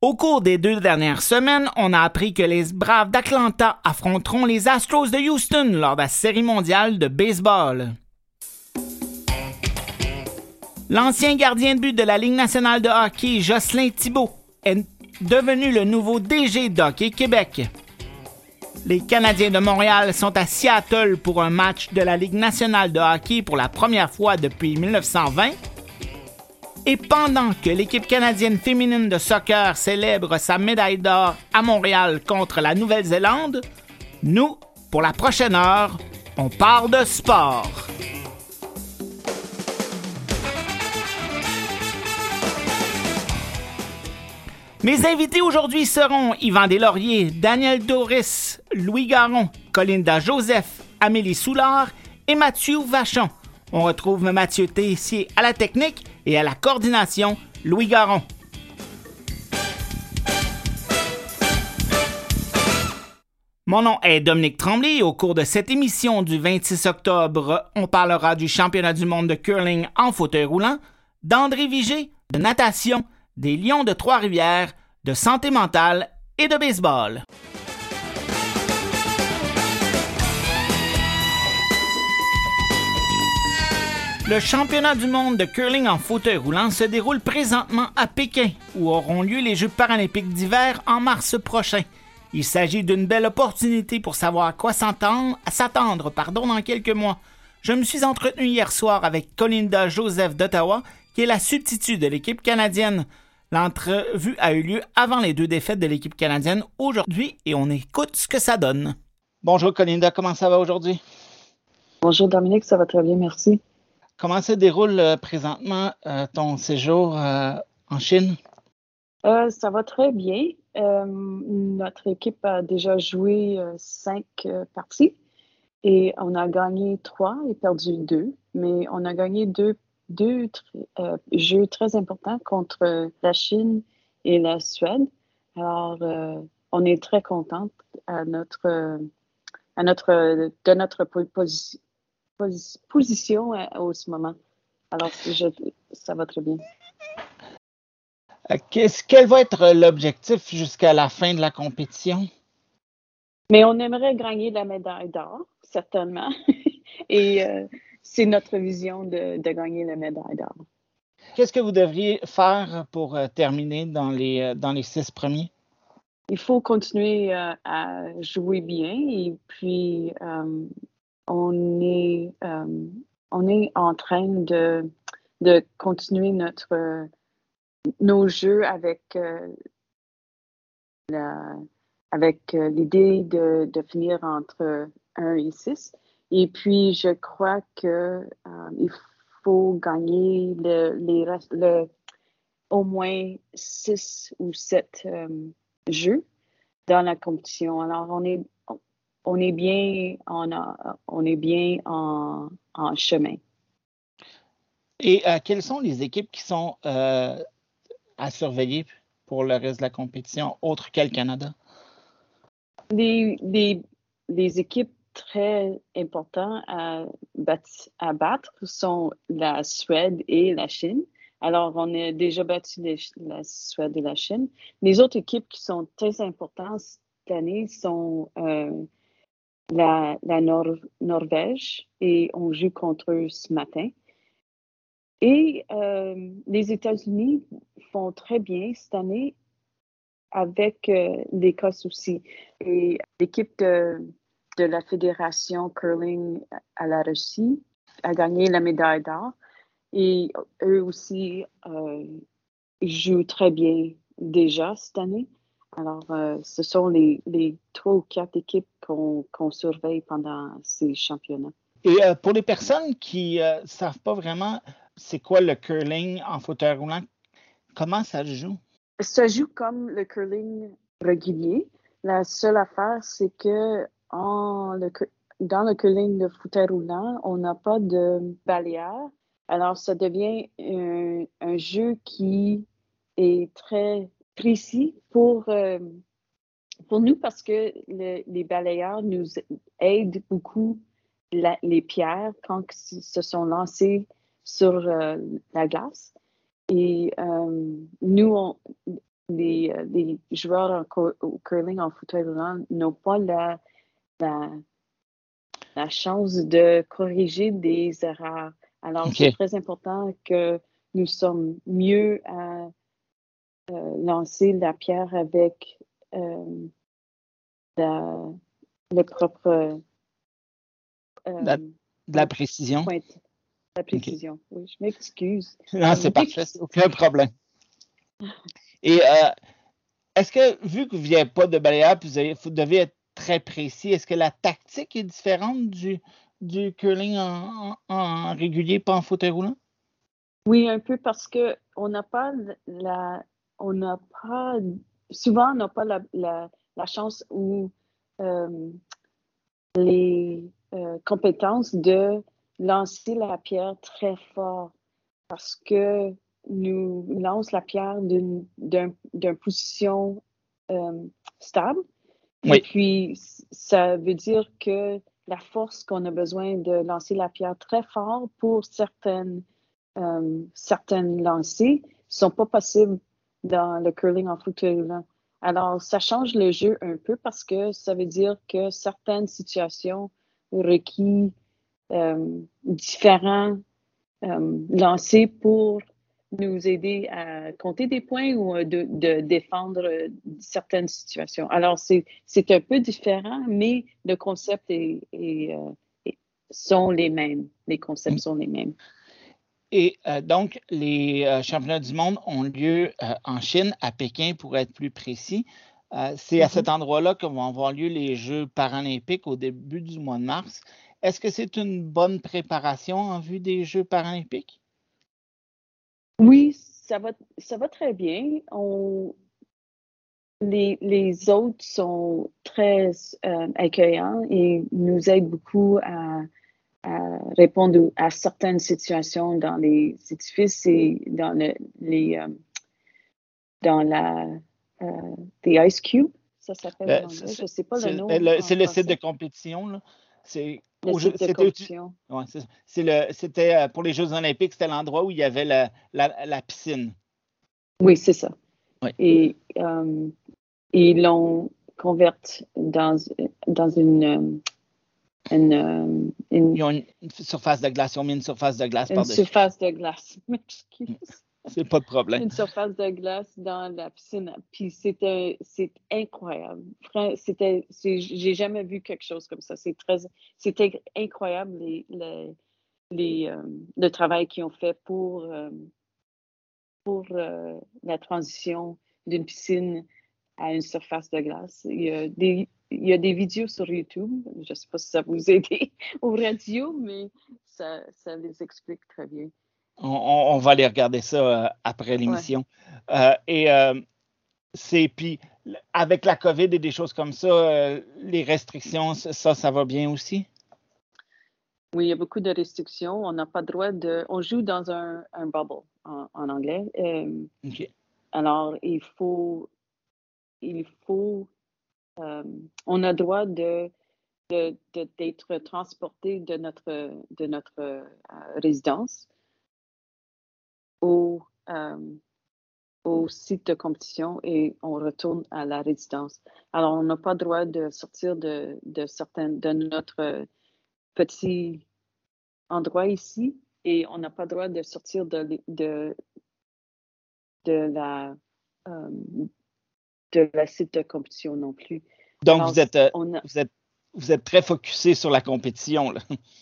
Au cours des deux dernières semaines, on a appris que les Braves d'Atlanta affronteront les Astros de Houston lors de la Série mondiale de baseball. L'ancien gardien de but de la Ligue nationale de hockey, Jocelyn Thibault, est devenu le nouveau DG d'Hockey Québec. Les Canadiens de Montréal sont à Seattle pour un match de la Ligue nationale de hockey pour la première fois depuis 1920. Et pendant que l'équipe canadienne féminine de soccer célèbre sa médaille d'or à Montréal contre la Nouvelle-Zélande, nous, pour la prochaine heure, on parle de sport. Mes invités aujourd'hui seront Yvan Deslauriers, Daniel Doris, Louis Garon, Colinda Joseph, Amélie Soulard et Mathieu Vachon. On retrouve Mathieu Tessier à la technique et à la coordination, Louis Garon. Mon nom est Dominique Tremblay. Au cours de cette émission du 26 octobre, on parlera du championnat du monde de curling en fauteuil roulant, d'André Vigé, de natation, des Lions de Trois-Rivières, de santé mentale et de baseball. Le championnat du monde de curling en fauteuil roulant se déroule présentement à Pékin, où auront lieu les Jeux paralympiques d'hiver en mars prochain. Il s'agit d'une belle opportunité pour savoir à quoi s'attendre pardon, dans quelques mois. Je me suis entretenu hier soir avec Colinda Joseph d'Ottawa, qui est la substitut de l'équipe canadienne. L'entrevue a eu lieu avant les deux défaites de l'équipe canadienne aujourd'hui et on écoute ce que ça donne. Bonjour Colinda, comment ça va aujourd'hui? Bonjour Dominique, ça va très bien, merci. Comment se déroule euh, présentement euh, ton séjour euh, en Chine? ça va très bien. notre équipe a déjà joué cinq parties et on a gagné trois et perdu deux, mais on a gagné deux, jeux très importants contre la Chine et la Suède. Alors, on est très contente à notre, à notre, de notre position position au ce moment. Alors, ça va très bien. Euh, quel va être l'objectif jusqu'à la fin de la compétition? Mais on aimerait gagner la médaille d'or, certainement. Et euh, c'est notre vision de, gagner la médaille d'or. Qu'est-ce que vous devriez faire pour euh, terminer dans les, dans les six premiers? Il faut continuer à jouer bien et puis on est, euh, on est en train de, de continuer notre, nos jeux avec, euh, euh, l'idée de, de, finir entre 1 et 6. Et puis, je crois qu'il il faut gagner le, les, le, au moins 6 ou 7 jeux dans la compétition. Alors, on est, on est bien, on, on est bien en, chemin. Et euh, quelles sont les équipes qui sont euh, à surveiller pour le reste de la compétition, autre que le Canada? Les, équipes très importantes à, à, battre sont la Suède et la Chine. Alors, on a déjà battu la Suède et la Chine. Les autres équipes qui sont très importantes cette année sont euh, la, Norvège et on joue contre eux ce matin. Et euh, les États-Unis font très bien cette année avec euh, l'Écosse aussi. Et l'équipe de, de, la Fédération curling à la Russie a gagné la médaille d'or. Et eux aussi euh, jouent très bien déjà cette année. Alors, euh, ce sont les, trois ou quatre équipes qu'on surveille pendant ces championnats. Et euh, pour les personnes qui ne euh, savent pas vraiment c'est quoi le curling en fauteuil roulant, comment ça se joue? Ça joue comme le curling régulier. La seule affaire, c'est que dans le curling de fauteuil roulant, on n'a pas de balayeur. Alors, ça devient un jeu qui est très précis pour, euh, pour nous parce que les balayeurs nous aident beaucoup les pierres quand ils se sont lancées sur euh, la glace. Et euh, nous, les, les joueurs au curling en fauteuil roulant n'ont pas la, la, la, chance de corriger des erreurs. Alors, c'est très important que nous sommes mieux à lancer la pierre avec la, le propre. de la précision. La précision, oui, je m'excuse. Non, c'est parfait, aucun problème. Et euh, est-ce que, vu que vous n'avez pas de balayeur, vous, vous, devez être très précis, est-ce que la tactique est différente du, du curling en, régulier, pas en fauteuil roulant? Oui, un peu parce qu'on n'a pas la. On n'a pas. Souvent, on n'a pas la, la, chance ou euh, les euh, compétences de lancer la pierre très fort parce que nous lance la pierre d'une position euh, stable. Et puis, ça veut dire que la force qu'on a besoin de lancer la pierre très fort pour certaines, euh, certaines lancers ne sont pas possibles dans le curling en fauteuil Alors, ça change le jeu un peu parce que ça veut dire que certaines situations requis euh, différents euh, lancers pour nous aider à compter des points ou euh, de, défendre certaines situations. Alors, c'est un peu différent, mais le concept est, sont les mêmes. Les concepts mm. sont les mêmes. Et donc, les championnats du monde ont lieu en Chine, à Pékin pour être plus précis. c'est à mm-hmm. cet endroit-là que vont avoir lieu les Jeux paralympiques au début du mois de mars. Est-ce que c'est une bonne préparation en vue des Jeux paralympiques? Oui, ça va, ça va très bien. On, les, les autres sont très euh, accueillants et nous aident beaucoup à, répondre à certaines situations dans les édifices et dans le, les euh, dans la euh, Ice Cube, ça s'appelle anglais. Je ne sais pas le nom. C'est le site de compétition. Là. C'est c'était euh, pour les Jeux Olympiques, c'était l'endroit où il y avait la, la, piscine. Oui, c'est ça. Et euh, ils l'ont converti dans, dans une, euh, une, une, Ils ont une surface de glace. Ils ont mis une surface de glace par-dessus. Une surface de glace. M'excuse. C'est pas de problème. Une surface de glace dans la piscine. Puis c'était c'est incroyable. C'était j'ai jamais vu quelque chose comme ça. C'est très c'était incroyable les, les, euh, le travail qu'ils ont fait pour euh, pour euh, la transition d'une piscine à une surface de glace. Il y a des il y a des vidéos sur YouTube. Je ne sais pas si ça vous aide au radio, mais ça, ça les explique très bien. On, va aller regarder ça euh, après l'émission. Euh, et euh, c'est puis avec la COVID et des choses comme ça, les restrictions, ça, ça va bien aussi? Oui, il y a beaucoup de restrictions. On n'a pas le droit de. On joue dans un, bubble en, anglais. Alors, il faut. Il faut. On a droit de d'être transporté de notre, de notre résidence au, euh, au site de compétition et on retourne à la résidence. Alors, on n'a pas droit de sortir de, de, de notre petit endroit ici et on n'a pas droit de sortir de, de, de la, euh, de la site de compétition non plus. Donc, vous, êtes, euh, vous, êtes, vous êtes très focusé sur la compétition. Là.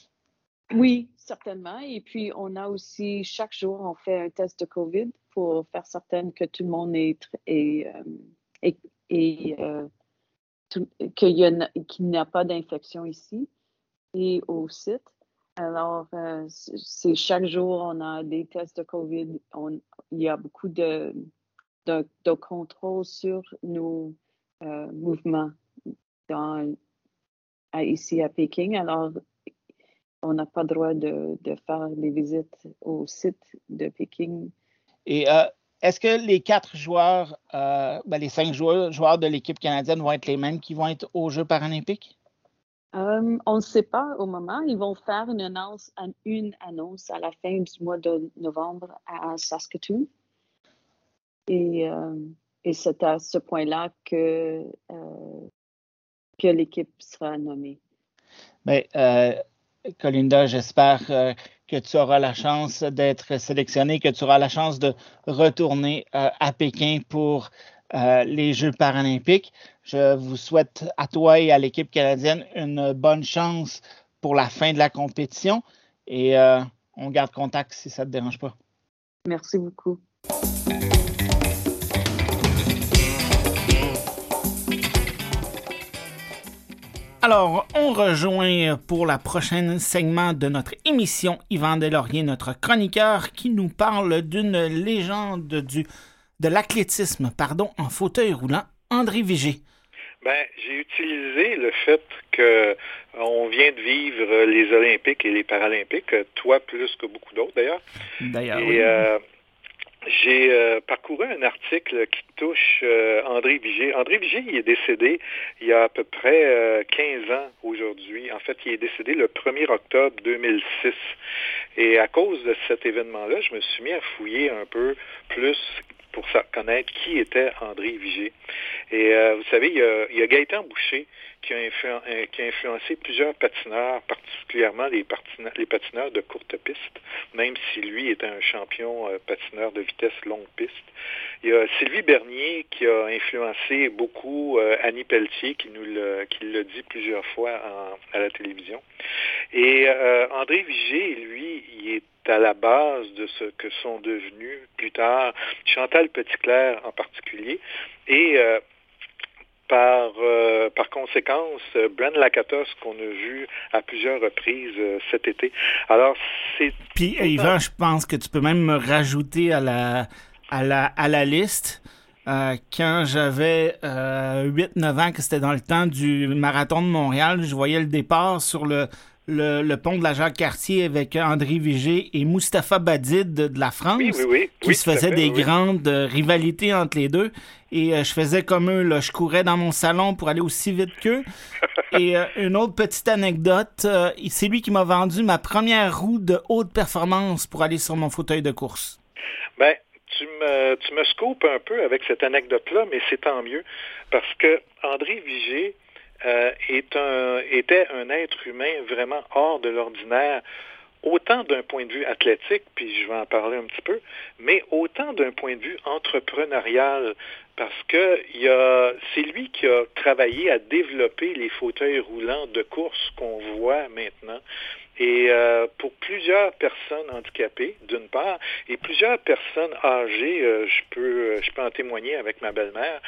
Oui, certainement. Et puis, on a aussi, chaque jour, on fait un test de COVID pour faire certain que tout le monde est, et euh, euh, qu'il n'y a, pas d'infection ici et au site. Alors, euh, c'est chaque jour, on a des tests de COVID. il y a beaucoup de, de, contrôle sur nos mouvements dans, ici à Pékin. Alors, on n'a pas le droit de, faire des visites au site de Pékin. Et euh, est-ce que les quatre joueurs, euh, ben, les cinq joueurs, joueurs de l'équipe canadienne vont être les mêmes qui vont être aux Jeux paralympiques? Euh, on ne sait pas au moment. Ils vont faire une annonce, une annonce à la fin du mois de novembre à Saskatoon. Et, et c'est à ce point-là que, que l'équipe sera nommée. Mais, ben, Colinda, j'espère que tu auras la chance d'être sélectionnée, que tu auras la chance de retourner à Pékin pour les Jeux paralympiques. Je vous souhaite à toi et à l'équipe canadienne une bonne chance pour la fin de la compétition et euh, on garde contact si ça ne te dérange pas. Merci beaucoup. Alors, on rejoint pour la prochaine segment de notre émission Yvan Delaurier, notre chroniqueur, qui nous parle d'une légende du, de l'athlétisme pardon, en fauteuil roulant, André Vigé. Ben, j'ai utilisé le fait qu'on euh, vient de vivre les Olympiques et les Paralympiques, toi plus que beaucoup d'autres d'ailleurs. D'ailleurs. Et euh, j'ai euh, parcouru un article qui touche André Vigé. André Vigé, il est décédé il y a à peu près 15 ans aujourd'hui. En fait, il est décédé le 1er octobre 2006. Et à cause de cet événement-là, je me suis mis à fouiller un peu plus pour connaître qui était André Vigé. Et euh, vous savez, il y, a, il y a Gaëtan Boucher qui a, euh, qui a, influencé plusieurs patineurs, particulièrement les, patineurs, de courte piste, même si lui était un champion euh, patineur de vitesse longue piste. Il y a Sylvie Bernier qui a influencé beaucoup Annie Pelletier, qui nous l'a dit plusieurs fois à la télévision. Et André Vigé, lui, il est à la base de ce que sont devenus plus tard Chantal Petitclerc en particulier et euh, par, euh, par conséquence, Brent Lakatos qu'on a vu à plusieurs reprises euh, cet été. Alors, c'est... Puis, Yvan, je pense que tu peux même me rajouter à la, à la, à la liste quand j'avais 8-9 ans, que c'était dans le temps du marathon de Montréal, je voyais le départ sur le, le, pont de la Jacques-Cartier avec André Vigé et Mustapha Badid de, la France, qui se faisaient des grandes euh, rivalités entre les deux. Et euh, je faisais comme eux, là, je courais dans mon salon pour aller aussi vite qu'eux. et euh, une autre petite anecdote, c'est lui qui m'a vendu ma première roue de haute performance pour aller sur mon fauteuil de course. Ben, tu me, tu me scoopes un peu avec cette anecdote-là, mais c'est tant mieux, parce que André Vigé, euh, était un être humain vraiment hors de l'ordinaire, autant d'un point de vue athlétique, puis je vais en parler un petit peu, mais autant d'un point de vue entrepreneurial, parce que c'est lui qui a travaillé à développer les fauteuils roulants de course qu'on voit maintenant. Et euh, pour plusieurs personnes handicapées, d'une part, et plusieurs personnes âgées, euh, je peux je peux en témoigner avec ma belle-mère,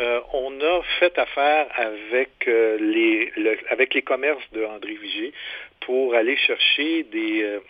euh, on a fait affaire avec les avec les commerces de André Vigé pour aller chercher des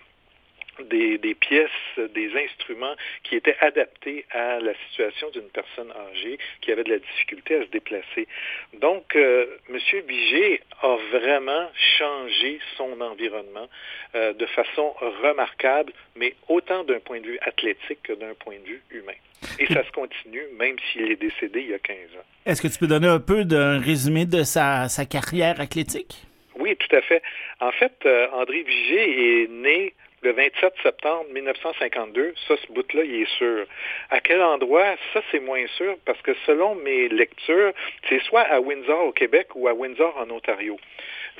des, pièces, des instruments qui étaient adaptés à la situation d'une personne âgée qui avait de la difficulté à se déplacer. Donc, euh, M. Vigé a vraiment changé son environnement euh, de façon remarquable, mais autant d'un point de vue athlétique que d'un point de vue humain. Et ça se continue, même s'il est décédé il y a 15 ans. Est-ce que tu peux donner un peu d'un résumé de sa, carrière athlétique? Oui, tout à fait. En fait, euh, André Vigé est né le 27 septembre 1952, ça, ce bout-là, il est sûr. À quel endroit, ça, c'est moins sûr parce que selon mes lectures, c'est soit à Windsor au Québec ou à Windsor en Ontario.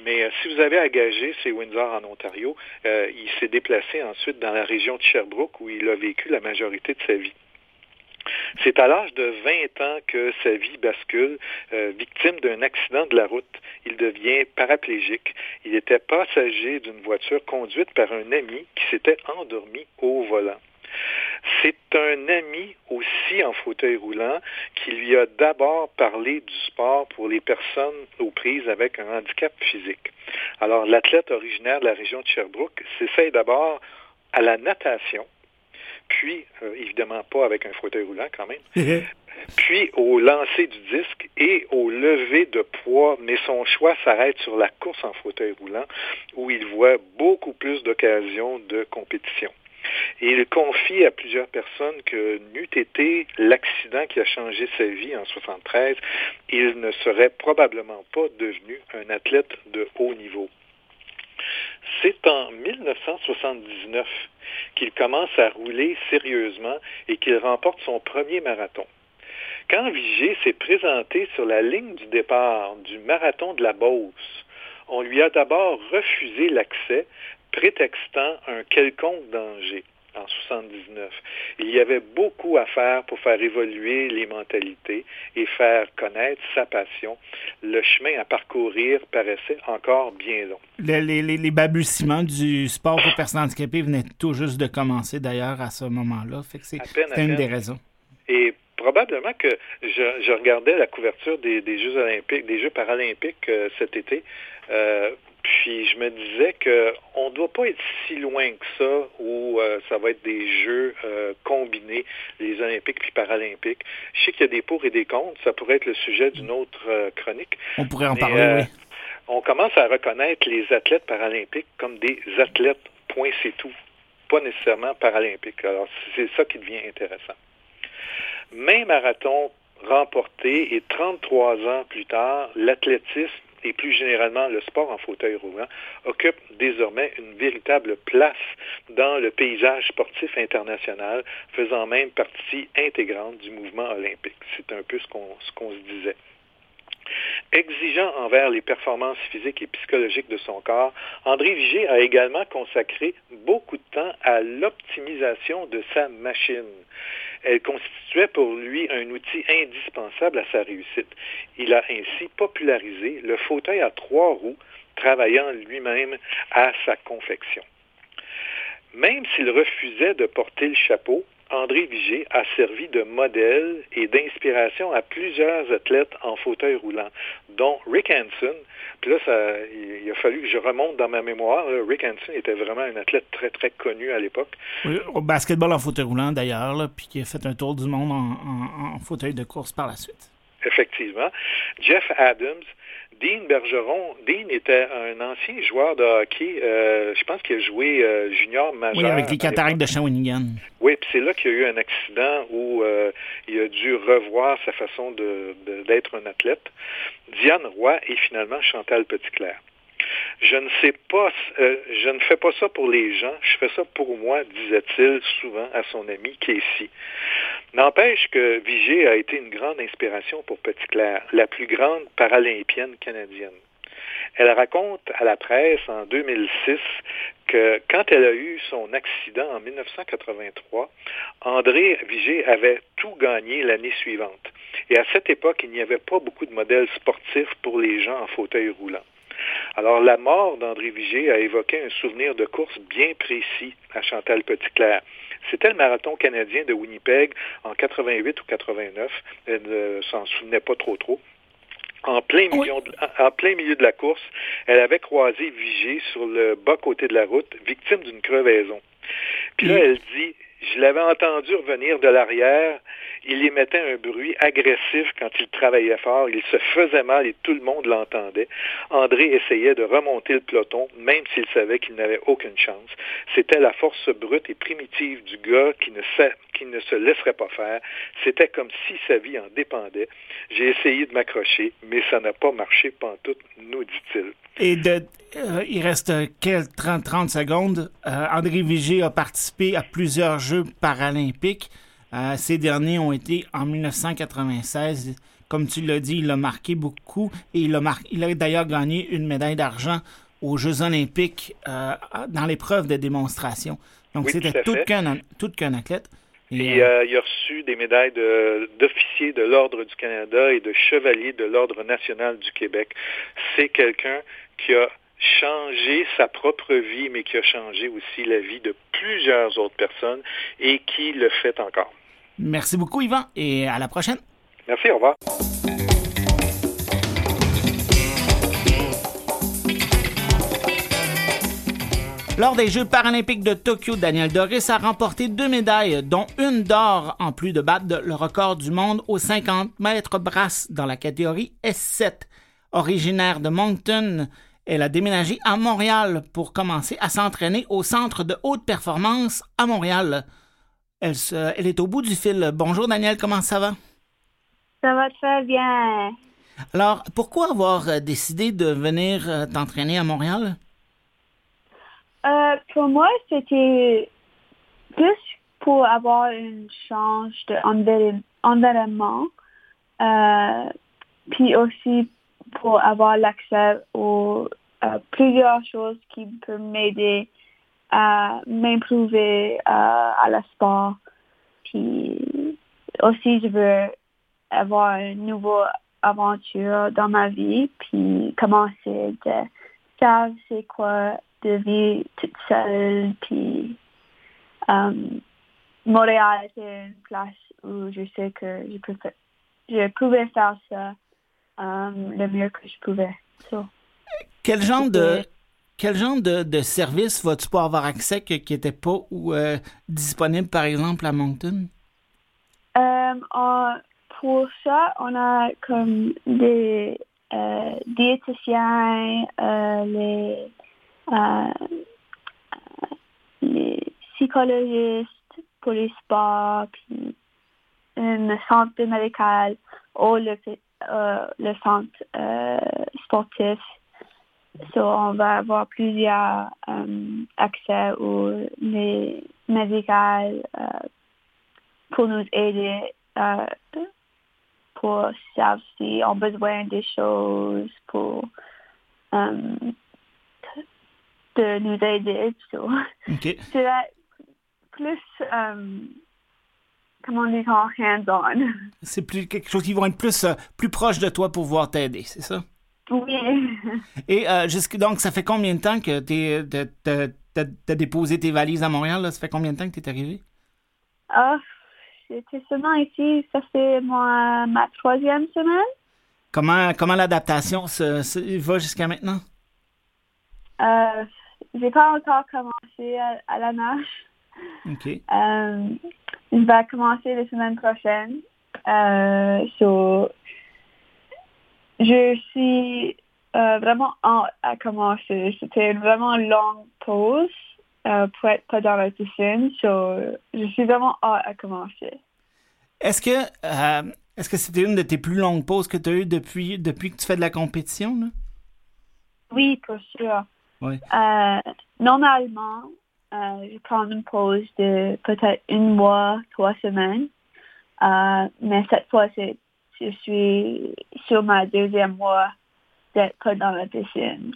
Mais euh, si vous avez engagé, c'est Windsor en Ontario. Euh, il s'est déplacé ensuite dans la région de Sherbrooke où il a vécu la majorité de sa vie. C'est à l'âge de 20 ans que sa vie bascule, euh, victime d'un accident de la route. Il devient paraplégique. Il était passager d'une voiture conduite par un ami qui s'était endormi au volant. C'est un ami aussi en fauteuil roulant qui lui a d'abord parlé du sport pour les personnes aux prises avec un handicap physique. Alors, l'athlète originaire de la région de Sherbrooke s'essaye d'abord à la natation, puis euh, évidemment pas avec un fauteuil roulant quand même, puis au lancer du disque et au lever de poids, mais son choix s'arrête sur la course en fauteuil roulant, où il voit beaucoup plus d'occasions de compétition. Et il confie à plusieurs personnes que n'eût été l'accident qui a changé sa vie en 73, il ne serait probablement pas devenu un athlète de haut niveau. C'est en 1979 qu'il commence à rouler sérieusement et qu'il remporte son premier marathon. Quand Vigé s'est présenté sur la ligne du départ du marathon de la Beauce, on lui a d'abord refusé l'accès, prétextant un quelconque danger en 79. Il y avait beaucoup à faire pour faire évoluer les mentalités et faire connaître sa passion. Le chemin à parcourir paraissait encore bien long. les, les, les, balbutiements du sport pour personnes handicapées venaient tout juste de commencer d'ailleurs à ce moment-là. C'est une des raisons. Et probablement que je, je regardais la couverture des, des, Jeux olympiques, des Jeux paralympiques euh, cet été. Euh, puis je me disais qu'on ne doit pas être si loin que ça où euh, ça va être des jeux euh, combinés, les Olympiques puis Paralympiques. Je sais qu'il y a des pour et des contre. Ça pourrait être le sujet d'une autre euh, chronique. On pourrait en parler, oui. On commence à reconnaître les athlètes paralympiques comme des athlètes, point c'est tout. Pas nécessairement paralympiques. Alors c'est ça qui devient intéressant. Même marathon remporté et 33 ans plus tard, l'athlétisme et plus généralement le sport en fauteuil roulant, occupe désormais une véritable place dans le paysage sportif international, faisant même partie intégrante du mouvement olympique. C'est un peu ce qu'on se disait. Exigeant envers les performances physiques et psychologiques de son corps, André Vigé a également consacré beaucoup de temps à l'optimisation de sa machine. Elle constituait pour lui un outil indispensable à sa réussite. Il a ainsi popularisé le fauteuil à trois roues, travaillant lui-même à sa confection. Même s'il refusait de porter le chapeau, André Vigé a servi de modèle et d'inspiration à plusieurs athlètes en fauteuil roulant, dont Rick Hansen. Puis là, ça, il, a fallu que je remonte dans ma mémoire. Rick Hansen était vraiment un athlète très, très connu à l'époque. Oui, au basketball en fauteuil roulant d'ailleurs, puis qui a fait un tour du monde en fauteuil de course par la suite. Effectivement. Jeff Adams, Dean Bergeron, Dean était un ancien joueur de hockey. Euh, je pense qu'il a joué euh, junior majeur. Oui, avec les cataractes de Shawinigan. Oui, puis c'est là qu'il y a eu un accident où euh, il a dû revoir sa façon d'être un athlète. Diane Roy et finalement Chantal Petitclerc. Euh, je ne fais pas ça pour les gens, je fais ça pour moi, disait-il souvent à son ami Casey. N'empêche que Vigée a été une grande inspiration pour Petit Claire, la plus grande paralympienne canadienne. Elle raconte à la presse en 2006 que quand elle a eu son accident en 1983, André Vigée avait tout gagné l'année suivante. Et à cette époque, il n'y avait pas beaucoup de modèles sportifs pour les gens en fauteuil roulant. Alors, la mort d'André Vigé a évoqué un souvenir de course bien précis à Chantal Petitclerc. C'était le marathon canadien de Winnipeg en 88 ou 89. Elle ne s'en souvenait pas trop trop. En plein, milieu de, en plein milieu de la course, elle avait croisé Vigé sur le bas côté de la route, victime d'une crevaison. Puis là, elle dit, je l'avais entendu revenir de l'arrière. Il émettait un bruit agressif quand il travaillait fort. Il se faisait mal et tout le monde l'entendait. André essayait de remonter le peloton, même s'il savait qu'il n'avait aucune chance. C'était la force brute et primitive du gars qui ne, qui ne se laisserait pas faire. C'était comme si sa vie en dépendait. J'ai essayé de m'accrocher, mais ça n'a pas marché pantoute, nous dit-il. Et de, euh, il reste 30, 30 secondes. Euh, André Vigé a participé à plusieurs Jeux paralympiques. Euh, ces derniers ont été en 1996. Comme tu l'as dit, il a marqué beaucoup et il a, il a d'ailleurs gagné une médaille d'argent aux Jeux olympiques dans l'épreuve de démonstration. Donc c'était tout qu'un athlète. Et, il a reçu des médailles d'officier de l'Ordre du Canada et de chevalier de l'Ordre national du Québec. C'est quelqu'un qui a changé sa propre vie, mais qui a changé aussi la vie de plusieurs autres personnes et qui le fait encore. Merci beaucoup, Yvan, et à la prochaine. Merci, au revoir. Lors des Jeux paralympiques de Tokyo, Daniel Doris a remporté deux médailles, dont une d'or, en plus de battre le record du monde aux 50 mètres brasse dans la catégorie S7. Originaire de Moncton, elle a déménagé à Montréal pour commencer à s'entraîner au centre de haute performance à Montréal. Elle, elle est au bout du fil. Bonjour Daniel, comment ça va? Ça va très bien. Alors, pourquoi avoir euh, décidé de venir euh, t'entraîner à Montréal? Euh, pour moi, c'était plus pour avoir une change d'environnement Euh, puis aussi pour avoir l'accès aux à plusieurs choses qui peuvent m'aider à m'improver à la sport. Puis aussi, je veux avoir une nouvelle aventure dans ma vie, puis commencer de savoir c'est quoi de vivre toute seule, puis um, Montréal, c'est une place où je sais que je, peux, je pouvais faire ça le mieux que je pouvais. Quel genre de quel genre de, de service vas-tu pouvoir avoir accès qui n'était pas ou euh, disponible, par exemple, à Moncton? Euh, pour ça, on a comme des euh, diététiciens, les, les psychologistes pour les sports, puis une centre médical ou le, le centre sportif. So, on va avoir plusieurs euh, accès aux les médicales euh, pour nous aider euh, pour savoir si on a besoin des choses pour de nous aider. So, okay. C'est plus comment on dit hands-on. C'est plus quelque chose qui va être plus plus proche de toi pour pouvoir t'aider, c'est ça? Oui. Et euh, jusque, donc, ça fait combien de temps que tu as déposé tes valises à Montréal? Là? Ça fait combien de temps que tu es arrivé? Ah, j'étais seulement ici, ça fait moi, ma troisième semaine. Comment, comment l'adaptation se, va jusqu'à maintenant? Euh, j'ai pas encore commencé à, la nage. OK. Euh, je vais commencer la semaine prochaine. Euh, so, je suis euh, vraiment en, à commencer. C'était une vraiment longue pause euh, pour être pas dans la piscine. je suis vraiment à commencer. Est-ce que est-ce que c'était une de tes plus longues pauses que tu as eues depuis, depuis que tu fais de la compétition? Là? Oui, pour sûr. Oui. normalement, je prends une pause de peut-être une mois, trois semaines. mais cette fois, je suis sur ma deuxième mois d'être dans la piscine.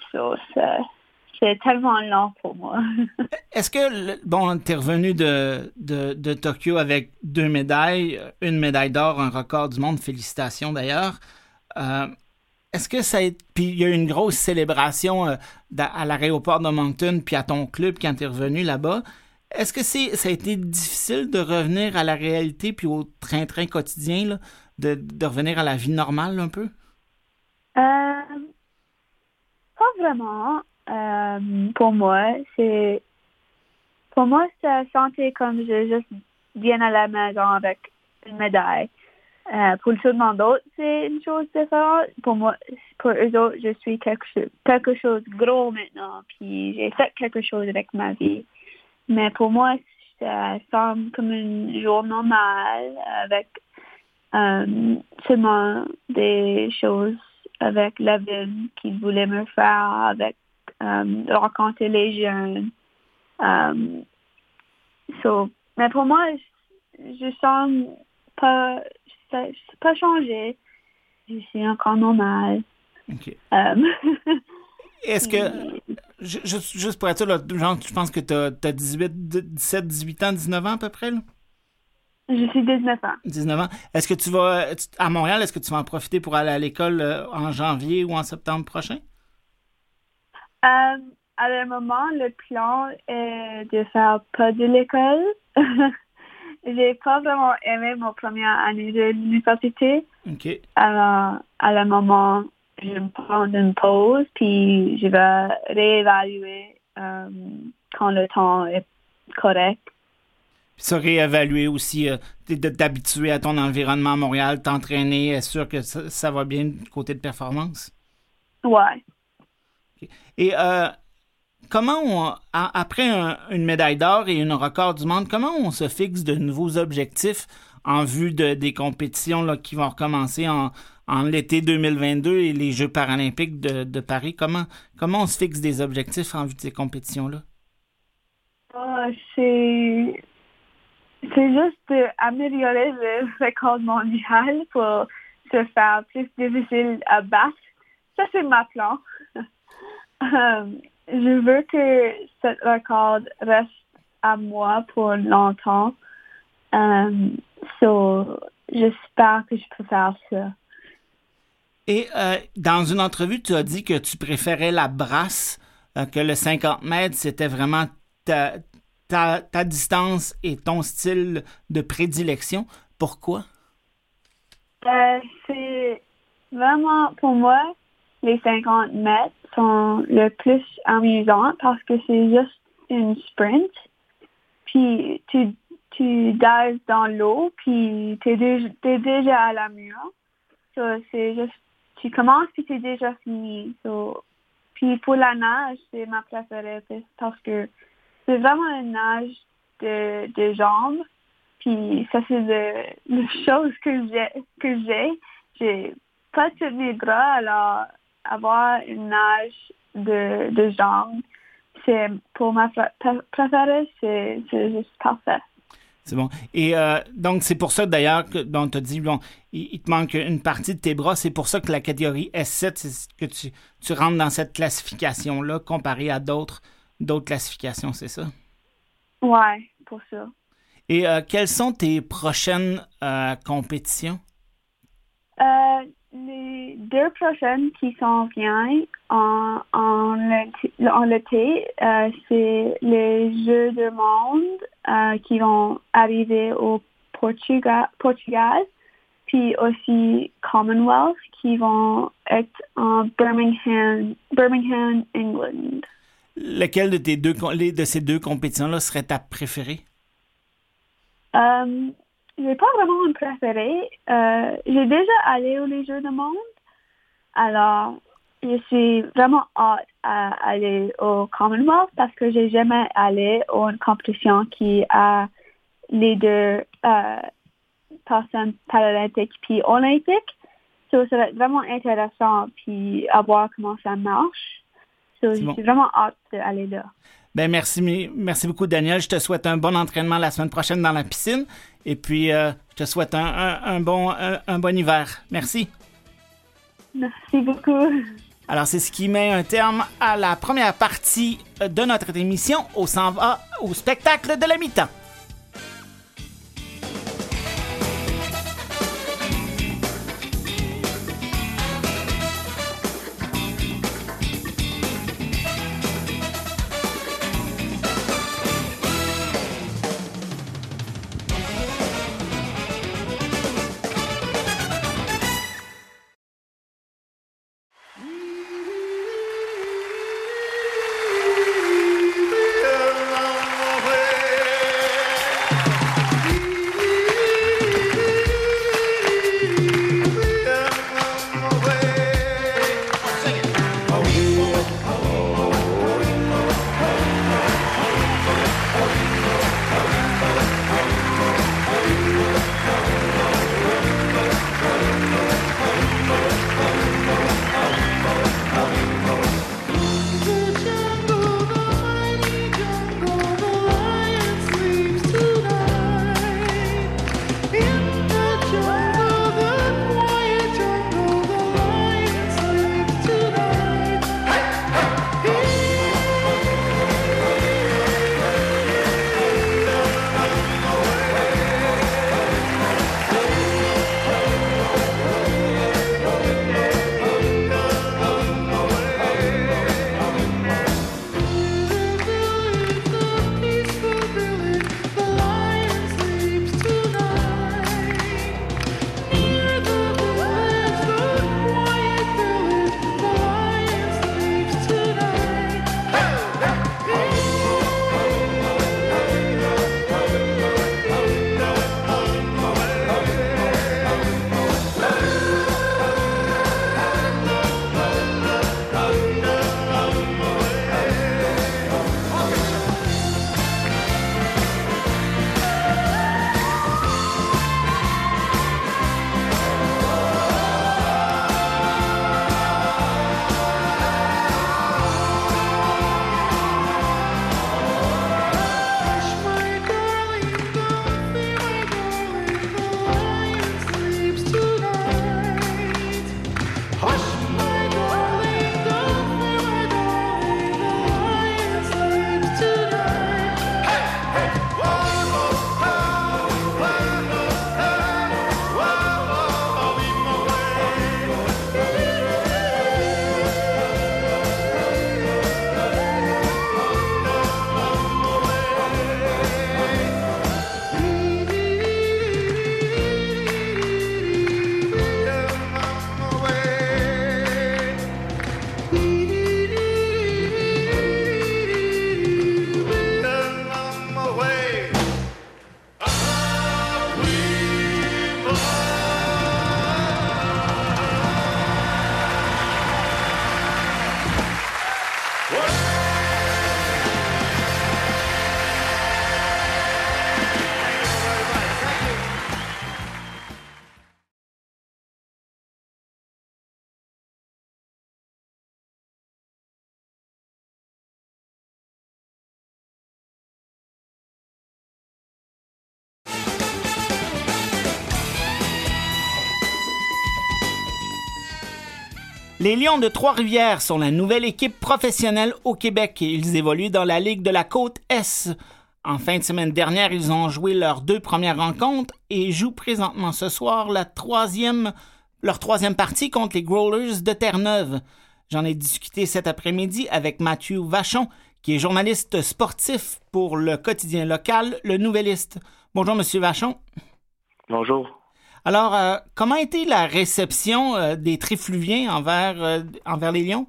c'est tellement long pour moi. Est-ce que, bon, tu es revenu de, de, de, Tokyo avec deux médailles, une médaille d'or, un record du monde, félicitations d'ailleurs. Euh, est-ce que ça a Puis il y a eu une grosse célébration euh, à l'aéroport de Moncton, puis à ton club quand tu es revenu là-bas? Est-ce que c'est ça a été difficile de revenir à la réalité puis au train-train quotidien de, revenir à la vie normale un peu? Euh, pas vraiment. Euh, pour moi, c'est pour moi, ça sentait comme je juste viens à la maison avec une médaille. Euh, pour tout le monde d'autre, c'est une chose différente. Pour moi, pour eux autres, je suis quelque chose, quelque chose de gros maintenant. Puis j'ai fait quelque chose avec ma vie. Mais pour moi, ça semble comme une jour normale avec euh, seulement des choses avec la ville qui voulait me faire, avec euh, rencontrer les jeunes. Euh, so, mais pour moi, je, sens pas, pas changé. Je suis encore normale. Est-ce que, juste, juste pour être sûr, genre, je pense que tu as, as, 18, 17, 18 ans, 19 ans à peu près? Là? Je suis 19 ans. 19 ans. Est-ce que tu vas, à Montréal, est-ce que tu vas en profiter pour aller à l'école euh, en janvier ou en septembre prochain? Euh, à le moment, le plan est de faire pas de l'école. J'ai pas vraiment aimé mon première année de l'université. OK. Alors, à le moment, je vais prendre une pause, puis je vais réévaluer euh, quand le temps est correct ça réévaluer aussi, euh, de t'habituer à ton environnement à Montréal, t'entraîner, être sûr que ça, va bien du côté de performance? Ouais. Et euh, comment on, après une médaille d'or et une record du monde, comment on se fixe de nouveaux objectifs en vue de, des compétitions là, qui vont recommencer en, en l'été 2022 et les Jeux paralympiques de, de, Paris? Comment, comment on se fixe des objectifs en vue de ces compétitions-là? Ah, c'est c'est juste d'améliorer le record mondial pour se faire plus difficile à battre. Ça, c'est ma plan. Euh, je veux que cette record reste à moi pour longtemps. Um, so, j'espère que je peux faire ça. Et euh, dans une entrevue, tu as dit que tu préférais la brasse, euh, que le 50 mètres, c'était vraiment ta, ta, ta, distance et ton style de prédilection. Pourquoi? Euh, c'est vraiment, pour moi, les 50 mètres sont le plus amusant parce que c'est juste une sprint. Puis tu, tu dives dans l'eau, puis tu es, es, déjà à la mur. So, c'est juste, tu commences, puis c'est déjà fini. So, puis pour la nage, c'est ma préférée parce que c'est vraiment une nage de, de jambes. Puis ça, c'est la chose que j'ai. que j'ai. J'ai pas tous mes alors avoir une nage de, de jambes, c'est pour ma préférée, c'est juste parfait. C'est bon. Et euh, donc, c'est pour ça d'ailleurs que tu as dit, bon, il, te manque une partie de tes bras. C'est pour ça que la catégorie S7, c'est que tu, tu rentres dans cette classification-là comparé à d'autres d'autres classifications, c'est ça? Ouais, pour ça. Et euh, quelles sont tes prochaines euh, compétitions? Les deux prochaines qui s'en viennent en, en, l'été, euh, c'est les Jeux du monde euh, qui vont arriver au Portugal, Portugal, puis aussi Commonwealth qui vont être en Birmingham, Birmingham, England. Lequel de, tes deux, de ces deux compétitions-là serait ta préférée? Euh, j'ai pas vraiment un préféré. Euh, j'ai déjà allé aux Jeux du monde. Alors, je suis vraiment hâte à aller au Commonwealth parce que j'ai jamais allé à une compétition qui a les deux euh, personnes paralympiques puis olympiques. So, ça va être vraiment intéressant puis à voir comment ça marche. So, je suis vraiment hâte d'aller là. Ben merci, merci beaucoup, Daniel. Je te souhaite un bon entraînement la semaine prochaine dans la piscine. Et puis, euh, je te souhaite un, bon, un, bon hiver. Merci. Merci beaucoup. Alors, c'est ce qui met un terme à la première partie de notre émission. On s'en va au spectacle de la mi-temps. Les Lions de Trois-Rivières sont la nouvelle équipe professionnelle au Québec. Ils évoluent dans la Ligue de la Côte Est. En fin de semaine dernière, ils ont joué leurs deux premières rencontres et jouent présentement ce soir la troisième, leur troisième partie contre les Growlers de Terre-Neuve. J'en ai discuté cet après-midi avec Mathieu Vachon, qui est journaliste sportif pour le quotidien local Le Nouvelliste. Bonjour, Monsieur Vachon. Bonjour. Alors, euh, comment a été la réception euh, des Trifluviens envers, euh, envers les Lions?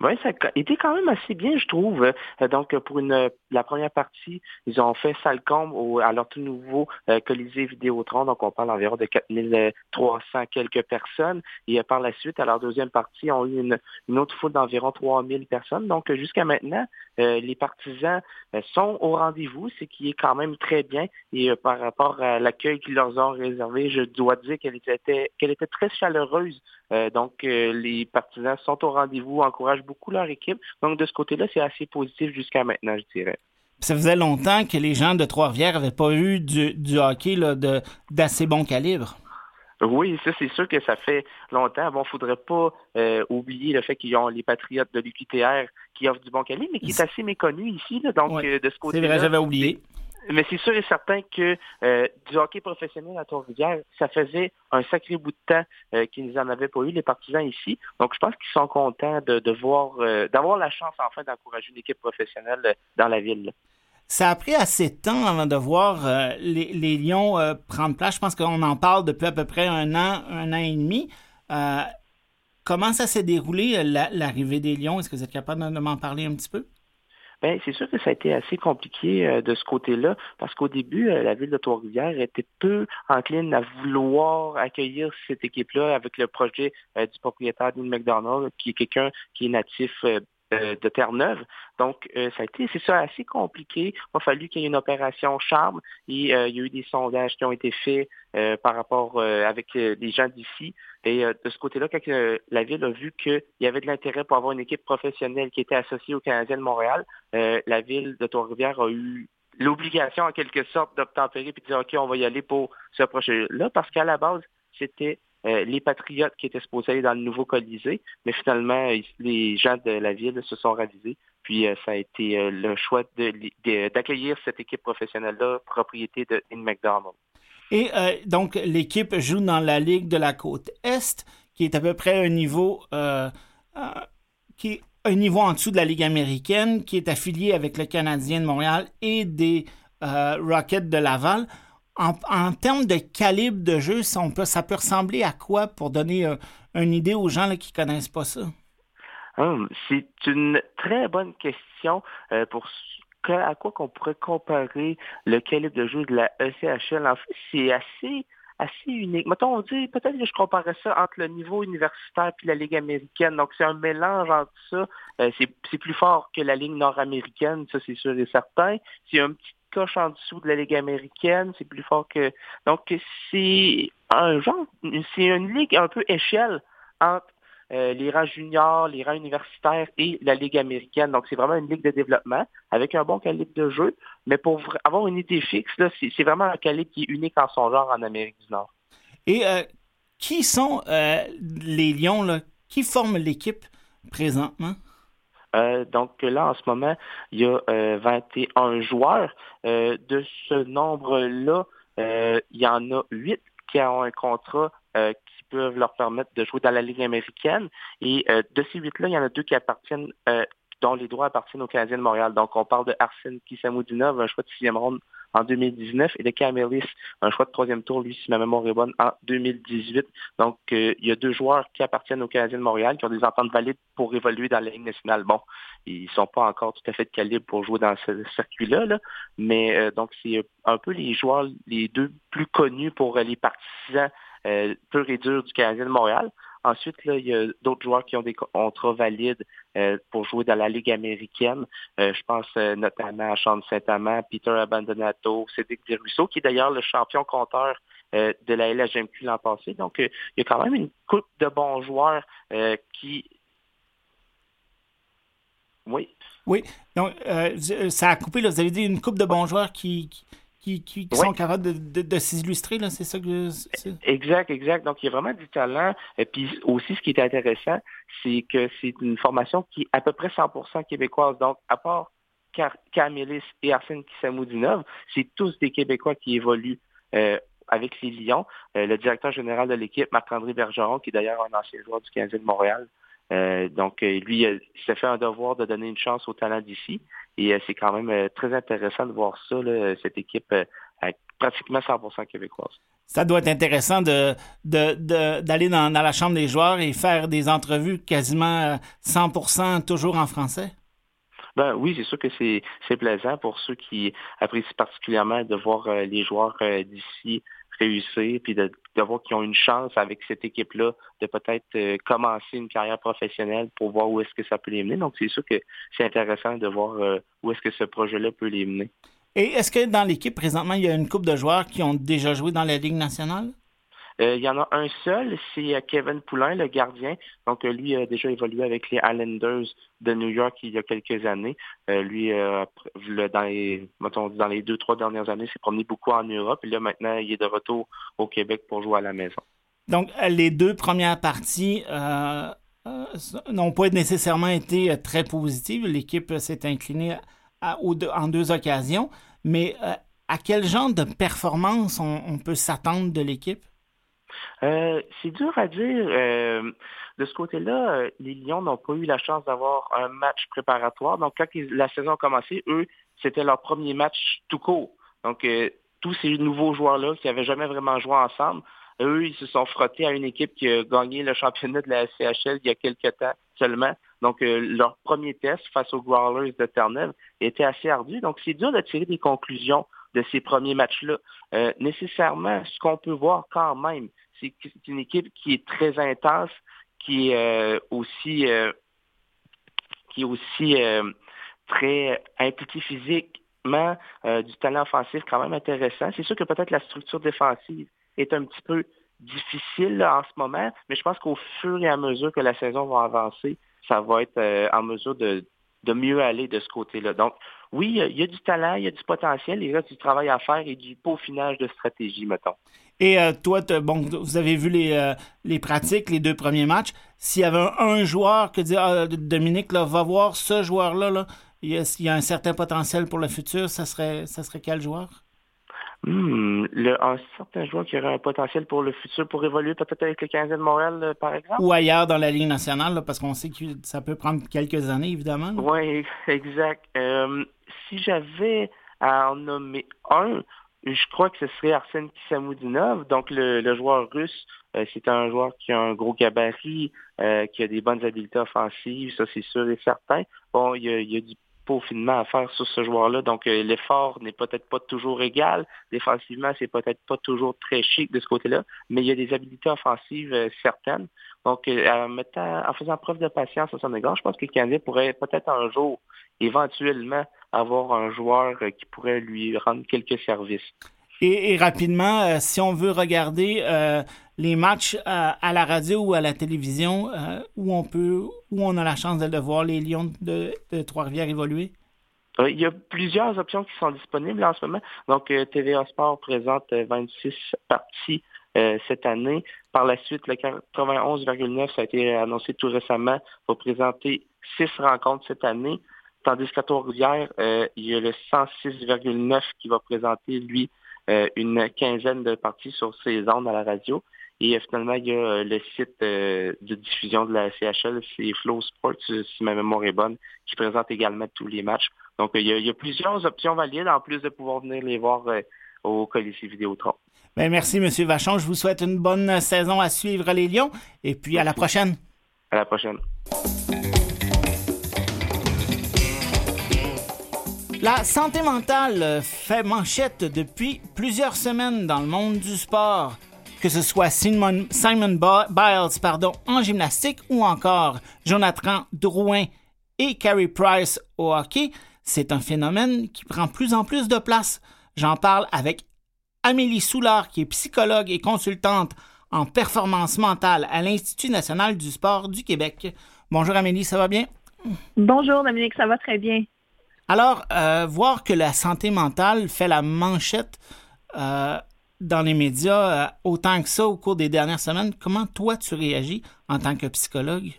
Oui, ça a été quand même assez bien, je trouve. donc, pour une, la première partie, ils ont fait Salcombe au, à leur tout nouveau Colisée Vidéotron. Donc, on parle environ de 4300 quelques personnes. Et par la suite, à leur deuxième partie, ont eu une, une autre foule d'environ 3000 personnes. Donc, jusqu'à maintenant, euh, les partisans euh, sont au rendez-vous, ce qui est quand même très bien. Et euh, par rapport à l'accueil qu'ils leur ont réservé, je dois dire qu'elle était, qu'elle était très chaleureuse. donc, les partisans sont au rendez-vous, encouragent beaucoup leur équipe. Donc, de ce côté-là, c'est assez positif jusqu'à maintenant, je dirais. Ça faisait longtemps que les gens de Trois-Rivières n'avaient pas eu du, du hockey d'assez bon calibre. Oui, ça c'est sûr que ça fait longtemps. Bon, faudrait pas euh, oublier le fait qu'ils ont les Patriotes de l'UQTR qui offrent du bon calibre, mais qui est assez méconnu ici. donc, euh, de ce côté-là. C'est vrai, j'avais oublié. Mais c'est sûr et certain que euh, du hockey professionnel à Trois-Rivières, ça faisait un sacré bout de temps qu'ils n'en avaient pas eu, les partisans ici. Donc, je pense qu'ils sont contents de, voir, d'avoir la chance enfin d'encourager une équipe professionnelle dans la ville. Ça a pris assez de temps avant de voir euh, les, Lions euh, prendre place. Je pense qu'on en parle depuis à peu près un an, un an et demi. Euh, comment ça s'est déroulé, l'arrivée des Lions? Est-ce que vous êtes capable de, m'en parler un petit peu? Bien, c'est sûr que ça a été assez compliqué de ce côté-là, parce qu'au début, la ville de Trois-Rivières était peu encline à vouloir accueillir cette équipe-là avec le projet du propriétaire Dean McDonald, qui est quelqu'un qui est natif de Terre-Neuve. Donc, euh, ça a été, c'est ça, assez compliqué. Il a fallu qu'il y ait une opération charme et euh, il y a eu des sondages qui ont été faits par rapport avec les gens d'ici. Et de ce côté-là, quand la Ville a vu qu'il y avait de l'intérêt pour avoir une équipe professionnelle qui était associée au Canadien de Montréal, la Ville de Trois-Rivières a eu l'obligation, en quelque sorte, d'obtempérer et de dire, OK, on va y aller pour ce projet-là, parce qu'à la base, c'était euh, les Patriotes qui étaient supposés aller dans le nouveau Colisée, mais finalement, les gens de la ville se sont ravisés. Puis euh, ça a été euh, le choix d'accueillir cette équipe professionnelle-là, propriété de In McDonald. Et donc, l'équipe joue dans la Ligue de la Côte Est, qui est à peu près un niveau, qui est un niveau en dessous de la Ligue américaine, qui est affiliée avec le Canadien de Montréal et des Rockets de Laval. En, termes de calibre de jeu, ça, peut, ressembler à quoi pour donner euh, une idée aux gens qui ne connaissent pas ça? Hum, c'est une très bonne question euh, pour à quoi qu'on pourrait comparer le calibre de jeu de la ECHL. En fait, c'est assez assez unique. Mettons, on dit, peut-être que je comparais ça entre le niveau universitaire et la Ligue américaine. Donc, c'est un mélange entre ça. Euh, c'est plus fort que la Ligue nord-américaine, ça c'est sûr et certain. C'est un petit coche en dessous de la Ligue américaine, c'est plus fort que... Donc, c'est un genre, c'est une ligue un peu échelle entre euh, les rangs juniors, les rangs universitaires et la Ligue américaine. Donc, c'est vraiment une ligue de développement avec un bon calibre de jeu. Mais pour avoir une idée fixe, c'est vraiment un calibre qui est unique en son genre en Amérique du Nord. Et euh, qui sont euh, les Lions, là? qui forment l'équipe présentement? Euh, donc là, en ce moment, il y a 21 euh, joueurs. Euh, de ce nombre-là, il y en a 8 qui ont un contrat qui peuvent leur permettre de jouer dans la Ligue américaine. Et de ces 8-là, il y en a deux qui appartiennent dont les droits appartiennent au Canadien de Montréal. Donc, on parle de Arsène Kissamoudinov, un choix de sixième ronde en 2019, et de Camelis, un choix de troisième tour, lui, si ma mémoire est bonne, en 2018. Donc, euh, il y a deux joueurs qui appartiennent au Canadien de Montréal, qui ont des ententes valides pour évoluer dans la Ligue nationale. Bon, ils sont pas encore tout à fait de calibre pour jouer dans ce circuit-là, mais euh, donc c'est un peu les joueurs, les deux plus connus pour les partisans euh, pur et dur du Canadien de Montréal. Ensuite, là, il y a d'autres joueurs qui ont des contrats valides euh, pour jouer dans la Ligue américaine. Euh, je pense euh, notamment à Sean Saint-Amand, Peter Abandonato, Cédric Desruisseaux, qui est d'ailleurs le champion compteur de la LHMQ l'an passé. Donc, il y a quand même une coupe de bons joueurs qui... Oui. Oui. Donc, ça a coupé, là. vous avez dit une coupe de bons joueurs qui, qui, qui, sont capables de, de, s'illustrer, là, c'est ça que... Exact, exact. Donc, il y a vraiment du talent. Et puis aussi, ce qui est intéressant, c'est que c'est une formation qui est à peu près 100% québécoise. Donc, à part Camélis et Arsène Kissamoudinov, c'est tous des Québécois qui évoluent euh, avec les Lions. Euh, le directeur général de l'équipe, Marc-André Bergeron, qui est d'ailleurs un ancien joueur du Canadien de Montréal, euh, donc, euh, lui, il s'est fait un devoir de donner une chance aux talents d'ici. Et euh, c'est quand même très intéressant de voir ça, cette équipe pratiquement 100% québécoise. Ça doit être intéressant de, d'aller dans, la chambre des joueurs et faire des entrevues quasiment 100% toujours en français? Ben oui, c'est sûr que c'est, c'est plaisant pour ceux qui apprécient particulièrement de voir les joueurs d'ici réussir, puis de, voir qu'ils ont une chance avec cette équipe-là de peut-être euh, commencer une carrière professionnelle pour voir où est-ce que ça peut les mener. Donc, c'est sûr que c'est intéressant de voir euh, où est-ce que ce projet-là peut les mener. Et est-ce que dans l'équipe, présentement, il y a une coupe de joueurs qui ont déjà joué dans la Ligue nationale? Euh, il y en a un seul, c'est euh, Kevin Poulain, le gardien. Donc, euh, lui a déjà évolué avec les Islanders de New York il y a quelques années. lui, dans les, dans les deux, trois dernières années, s'est promené beaucoup en Europe. Et là, maintenant, il est de retour au Québec pour jouer à la maison. Donc, les deux premières parties n'ont pas nécessairement été très positives. L'équipe s'est inclinée en deux occasions. Mais à quel genre de performance on peut s'attendre de l'équipe? Euh, c'est dur à dire. Euh, de ce côté-là, euh, les Lions n'ont pas eu la chance d'avoir un match préparatoire. Donc, quand la saison a commencé, eux, c'était leur premier match tout court. Donc, tous ces nouveaux joueurs-là qui n'avaient jamais vraiment joué ensemble, eux, ils se sont frottés à une équipe qui a gagné le championnat de la CHL il y a quelques temps seulement. Donc, leur premier test face aux Growlers de Terre-Neuve était assez ardu. Donc, c'est dur de tirer des conclusions de ces premiers matchs-là. nécessairement, ce qu'on peut voir quand même, c'est une équipe qui est très intense, qui est euh, aussi, euh, qui est aussi euh, très impliquée physiquement, du talent offensif quand même intéressant. C'est sûr que peut-être la structure défensive est un petit peu difficile en ce moment, mais je pense qu'au fur et à mesure que la saison va avancer, ça va être en mesure de, de mieux aller de ce côté-là. Donc, oui, il y a du talent, il y a du potentiel, il reste du travail à faire et du peaufinage de stratégie, mettons. Et euh, toi, bon, vous avez vu les, euh, les pratiques, les deux premiers matchs. S'il y avait un, joueur que dit ah, Dominique, là, va voir ce joueur-là, là, il, y a, un certain potentiel pour le futur, ça serait, ça serait quel joueur? Hmm, le, un certain joueur qui aurait un potentiel pour le futur, pour évoluer peut-être avec le 15 de Montréal, euh, par exemple? Ou ailleurs dans la Ligue nationale, parce qu'on sait que ça peut prendre quelques années, évidemment. Oui, exact. si j'avais à en nommer un, je crois que ce serait Arsène Kissamoudinov, donc le, joueur russe. Euh, c'est un joueur qui a un gros gabarit, euh, qui a des bonnes habiletés offensives, ça c'est sûr et certain. Bon, il y a, du peaufinement à faire sur ce joueur-là, donc euh, l'effort n'est peut-être pas toujours égal. Défensivement, c'est peut-être pas toujours très chic de ce côté-là, mais il y a des habiletés offensives certaines. Donc, en, mettant, en faisant preuve de patience à son égard, je pense que le Canadien pourrait peut-être un jour, éventuellement, avoir un joueur euh, qui pourrait lui rendre quelques services. Et, rapidement, euh, si on veut regarder euh, les matchs à la radio ou à la télévision, où on peut, où on a la chance de, voir les Lions de, Trois-Rivières évoluer? Il y a plusieurs options qui sont disponibles en ce moment. Donc, TVA Sport présente 26 parties cette année. Par la suite, le 91,9, ça a été annoncé tout récemment, va présenter six rencontres cette année. Tandis qu'à Trois-Rivières, euh, il y a le 106,9 qui va présenter, lui, euh, une quinzaine de parties sur ses ondes à la radio. Et euh, finalement, il y a le site de diffusion de la CHL, c'est Flow Sports, si ma mémoire est bonne, qui présente également tous les matchs. Donc, il y a, plusieurs options valides, en plus de pouvoir venir les voir au Colisée Vidéotron. Ben, merci, M. Vachon. Je vous souhaite une bonne saison à suivre les Lions. Et puis, à la prochaine. À la prochaine. La santé mentale fait manchette depuis plusieurs semaines dans le monde du sport. Que ce soit Simon, Biles pardon, en gymnastique ou encore Jonathan Drouin et Carey Price au hockey, c'est un phénomène qui prend plus en plus de place. J'en parle avec Amélie Soulard, qui est psychologue et consultante en performance mentale à l'Institut national du sport du Québec. Bonjour Amélie, ça va bien? Bonjour Dominique, ça va très bien. Alors, voir que la santé mentale fait la manchette dans les médias autant que ça au cours des dernières semaines, comment toi tu réagis en tant que psychologue?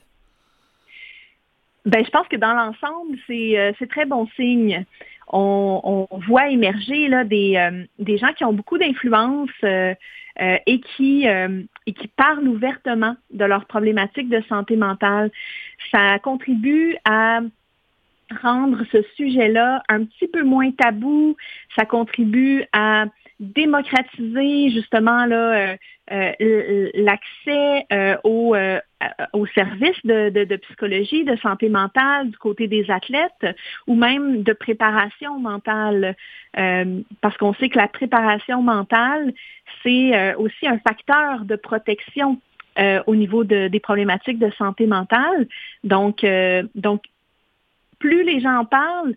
Ben, je pense que dans l'ensemble, c'est très bon signe on, voit émerger des, euh, des gens qui ont beaucoup d'influence euh, euh, et, qui, et qui parlent ouvertement de leurs problématiques de santé mentale. Ça contribue à rendre ce sujet-là un petit peu moins tabou. Ça contribue à démocratiser justement l'accès aux, au service de, psychologie, de santé mentale du côté des athlètes ou même de préparation mentale, euh, parce qu'on sait que la préparation mentale, c'est euh, aussi un facteur de protection euh, au niveau de, des problématiques de santé mentale. Donc, donc, plus les gens en parlent,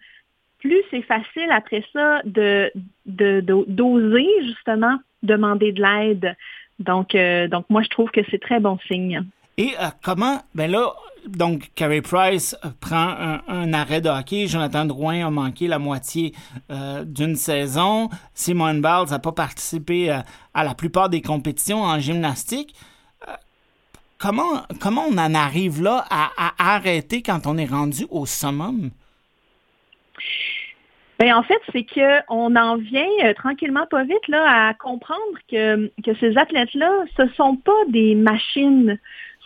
plus c'est facile après ça de d'oser justement demander de l'aide. Donc, donc moi, je trouve que c'est très bon signe. Et euh, comment, ben là, donc Carey Price euh, prend un, arrêt de hockey, Jonathan Drouin a manqué la moitié euh, d'une saison, Simone Biles n'a pas participé à la plupart des compétitions en gymnastique. comment, comment on en arrive là à, arrêter quand on est rendu au summum? Ben en fait, c'est qu'on en vient tranquillement pas vite à comprendre que, ces athlètes-là, ce sont pas des machines.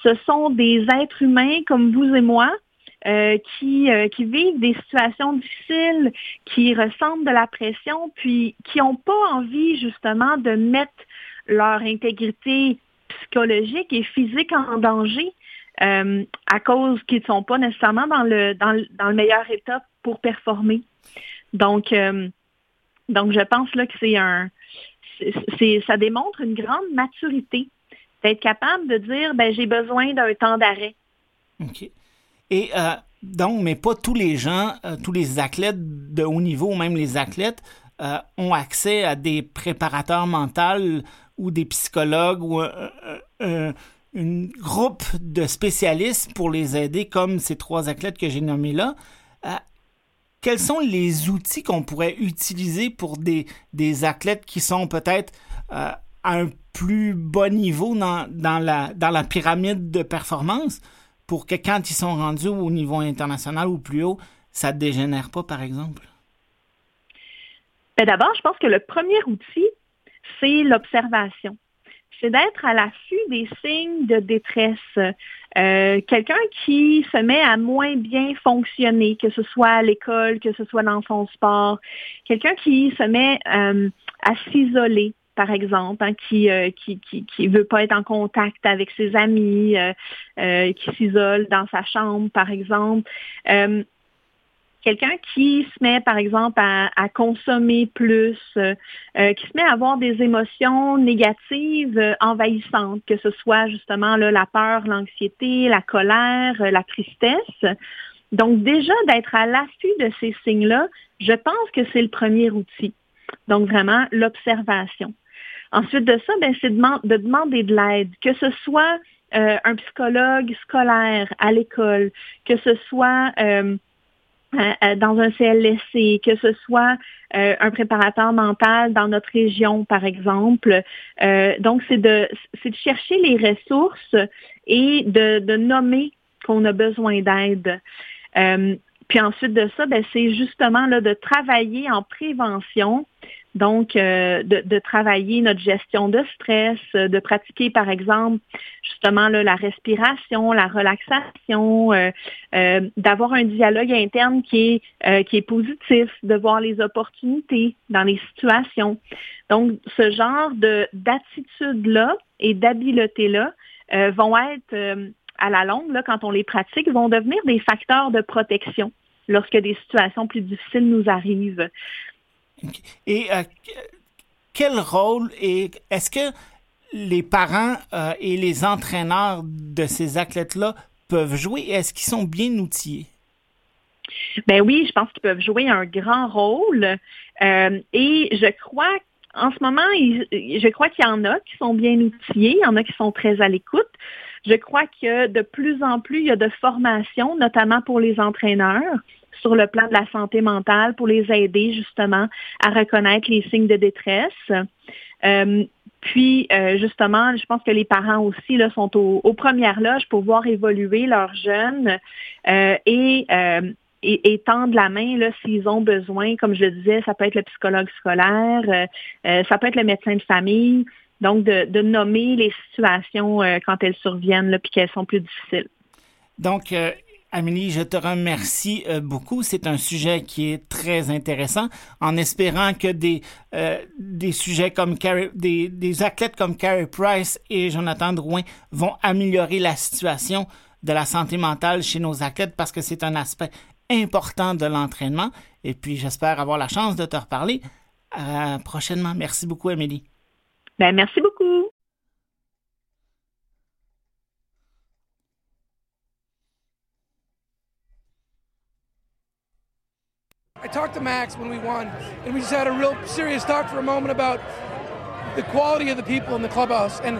Ce sont des êtres humains comme vous et moi euh, qui, euh, qui vivent des situations difficiles, qui ressentent de la pression, puis qui n'ont pas envie justement de mettre leur intégrité psychologique et physique en danger euh, à cause qu'ils ne sont pas nécessairement dans le, dans, dans, le meilleur état pour performer. Donc, donc je pense là que c'est un c'est, ça démontre une grande maturité d'être capable de dire ben j'ai besoin d'un temps d'arrêt. OK. Et euh, donc, mais pas tous les gens, euh, tous les athlètes de haut niveau, même les athlètes, euh, ont accès à des préparateurs mentaux ou des psychologues ou un groupe de spécialistes pour les aider, comme ces trois athlètes que j'ai nommés là. quels sont les outils qu'on pourrait utiliser pour des, des athlètes qui sont peut-être à un plus bas niveau dans, dans, la, dans la pyramide de performance pour que quand ils sont rendus au niveau international ou plus haut, ça ne dégénère pas, par exemple? Ben, d'abord, je pense que le premier outil, c'est l'observation. C'est d'être à l'affût des signes de détresse. Euh, quelqu'un qui se met à moins bien fonctionner, que ce soit à l'école, que ce soit dans son sport, quelqu'un qui se met euh, à s'isoler, par exemple, hein, qui, euh, qui, qui, qui, veut pas être en contact avec ses amis, euh, qui s'isole dans sa chambre, par exemple. Quelqu'un qui se met, par exemple, à, à consommer plus, qui se met à avoir des émotions négatives envahissantes, que ce soit justement là, la peur, l'anxiété, la colère, la tristesse. Donc déjà, d'être à l'affût de ces signes-là, je pense que c'est le premier outil. Donc vraiment, l'observation. Ensuite de ça, ben, c'est de, demander de l'aide, que ce soit euh, un psychologue scolaire à l'école, que ce soit euh, dans un CLSC, que ce soit euh, un préparateur mental dans notre région, par exemple. donc, c'est de, de chercher les ressources et de, de nommer qu'on a besoin d'aide. Puis ensuite de ça, ben, c'est justement là, de travailler en prévention donc, euh, de, travailler notre gestion de stress, euh, de pratiquer, par exemple, justement la respiration, la relaxation, euh, d'avoir un dialogue interne qui est, qui est positif, de voir les opportunités dans les situations. Donc, ce genre de d'attitude-là et d'habileté-là vont être, à la longue, là, quand on les pratique, vont devenir des facteurs de protection lorsque des situations plus difficiles nous arrivent. Et euh, quel rôle est, est-ce que les parents euh, et les entraîneurs de ces athlètes-là peuvent jouer? Est-ce qu'ils sont bien outillés? Ben oui, je pense qu'ils peuvent jouer un grand rôle. Euh, et je crois en ce moment, je crois qu'il y en a qui sont bien outillés, il y en a qui sont très à l'écoute. Je crois que de plus en plus, il y a de formation, notamment pour les entraîneurs, sur le plan de la santé mentale pour les aider justement à reconnaître les signes de détresse. Euh, puis, euh, justement, je pense que les parents aussi là, sont aux, premières loges pour voir évoluer leurs jeunes euh, et, et, tendre la main s'ils ont besoin. Comme je le disais, ça peut être le psychologue scolaire, ça peut être le médecin de famille. Donc, de, de nommer les situations quand elles surviennent puis qu'elles sont plus difficiles. Donc, Amélie, je te remercie euh, beaucoup. C'est un sujet qui est très intéressant, en espérant que des, euh, des sujets comme des, des, athlètes comme Carey Price et Jonathan Drouin vont améliorer la situation de la santé mentale chez nos athlètes parce que c'est un aspect important de l'entraînement. Et puis, j'espère avoir la chance de te reparler euh, prochainement. Merci beaucoup, Amélie. Ben, merci beaucoup. I talked to Max when we won, and we just had a real serious talk for a moment about the quality of the people in the clubhouse. And,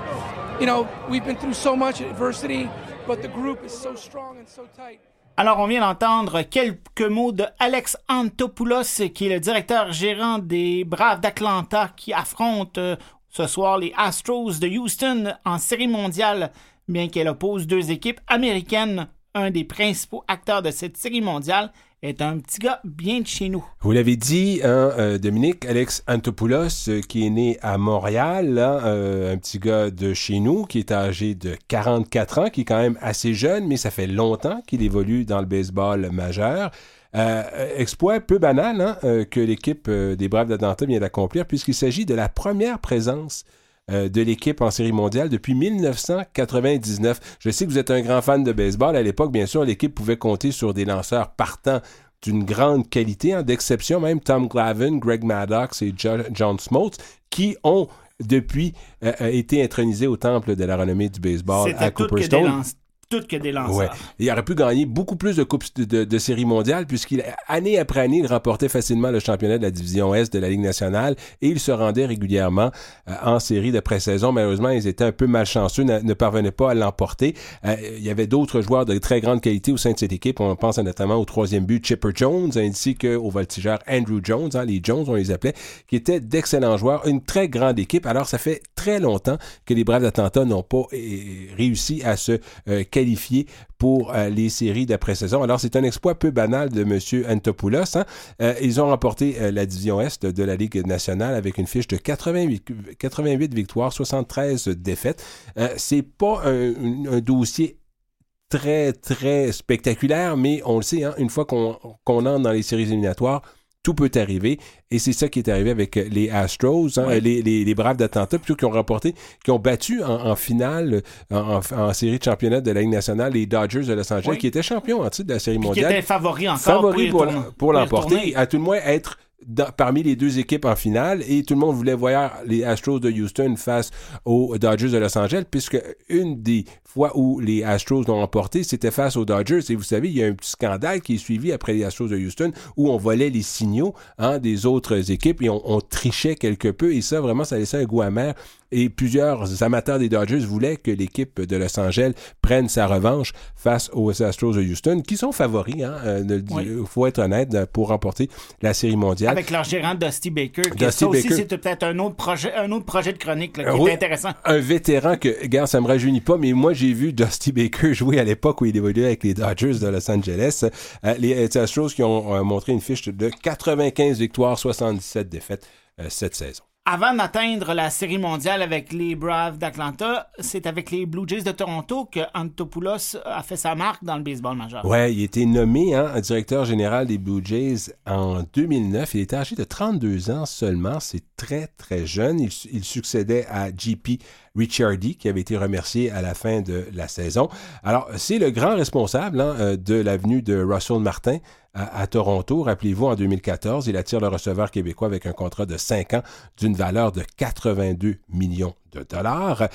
you know, we've been through so much adversity, but the group is so strong and so tight. Alors, on vient d'entendre quelques mots de Alex Antopoulos, qui est le directeur gérant des Braves d'Atlanta, qui affrontent euh, ce soir les Astros de Houston en série mondiale, bien qu'elle oppose deux équipes américaines. Un des principaux acteurs de cette série mondiale est un petit gars bien de chez nous. Vous l'avez dit, hein, euh, Dominique, Alex Antopoulos, euh, qui est né à Montréal, euh, un petit gars de chez nous, qui est âgé de 44 ans, qui est quand même assez jeune, mais ça fait longtemps qu'il évolue dans le baseball majeur. exploit peu banal hein, que l'équipe des Braves d'Atlanta vient d'accomplir, puisqu'il s'agit de la première présence de l'équipe en série mondiale depuis 1999. Je sais que vous êtes un grand fan de baseball. À l'époque, bien sûr, l'équipe pouvait compter sur des lanceurs partants d'une grande qualité, hein, d'exception même Tom Glavin, Greg Maddox et John Smoltz, qui ont depuis euh, euh, été intronisés au temple de la renommée du baseball à Cooperstown lanceurs. Il aurait pu gagner beaucoup plus de coupes de, de, séries mondiales puisqu'il année après année, il remportait facilement le championnat de la division Est de la Ligue nationale et il se rendait régulièrement euh, en série de pré-saison. Malheureusement, ils étaient un peu malchanceux, ne, parvenaient pas à l'emporter. Euh, il y avait d'autres joueurs de très grande qualité au sein de cette équipe. On pense notamment au troisième but Chipper Jones ainsi qu'au voltigeur Andrew Jones, hein, les Jones on les appelait, qui étaient d'excellents joueurs, une très grande équipe. Alors ça fait très longtemps que les Braves d'Atlanta n'ont pas euh, réussi à se qualifié pour euh, les séries d'après-saison. Alors, c'est un exploit peu banal de M. Antopoulos. Hein. Euh, ils ont remporté euh, la division Est de la Ligue nationale avec une fiche de 88, 88 victoires, 73 défaites. c'est pas un, dossier très, très spectaculaire, mais on le sait, hein, une fois qu'on entre dans les séries éliminatoires, tout peut arriver. Et c'est ça qui est arrivé avec euh, les Astros, hein, les, les, les, Braves d'Atlanta, plutôt qui ont remporté, qui ont battu en, finale, en, en, série de championnat de la Ligue nationale, les Dodgers de Los Angeles, qui étaient champions en titre de la série mondiale. Qui étaient favoris encore. Favoris pour, pour l'emporter. À tout le moins être parmi les deux équipes en finale et tout le monde voulait voir les Astros de Houston face aux Dodgers de Los Angeles puisque une des fois où les Astros l'ont emporté, c'était face aux Dodgers. Et vous savez, il y a un petit scandale qui est suivi après les Astros de Houston où on volait les signaux hein, des autres équipes et on, on, trichait quelque peu. Et ça vraiment ça laissait un goût amer et plusieurs amateurs des Dodgers voulaient que l'équipe de Los Angeles prenne sa revanche face aux Astros de Houston, qui sont favoris, il hein, euh, faut être honnête, pour remporter la Série mondiale. Avec leur gérant Dusty Baker, qui ça aussi, c'était peut-être un autre projet, un autre projet de chronique qui est intéressant. Un vétéran que, regarde, ça me rajeunit pas, mais moi, j'ai vu Dusty Baker jouer à l'époque où il évoluait avec les Dodgers de Los Angeles. Euh, les Astros qui ont euh, montré une fiche de 95 victoires, 77 défaites cette saison. Avant d'atteindre la série mondiale avec les Braves d'Atlanta, c'est avec les Blue Jays de Toronto que Antopoulos a fait sa marque dans le baseball majeur. Ouais, il a été nommé hein, directeur général des Blue Jays en 2009. Il était âgé de 32 ans seulement. C'est très, très jeune. Il, succédait à JP Ricciardi, qui avait été remercié à la fin de la saison. Alors, c'est le grand responsable hein, de l'avenue de Russell Martin à, Toronto. Rappelez-vous, en 2014, il attire le receveur québécois avec un contrat de 5 ans d'une valeur de 82 millions de dollars.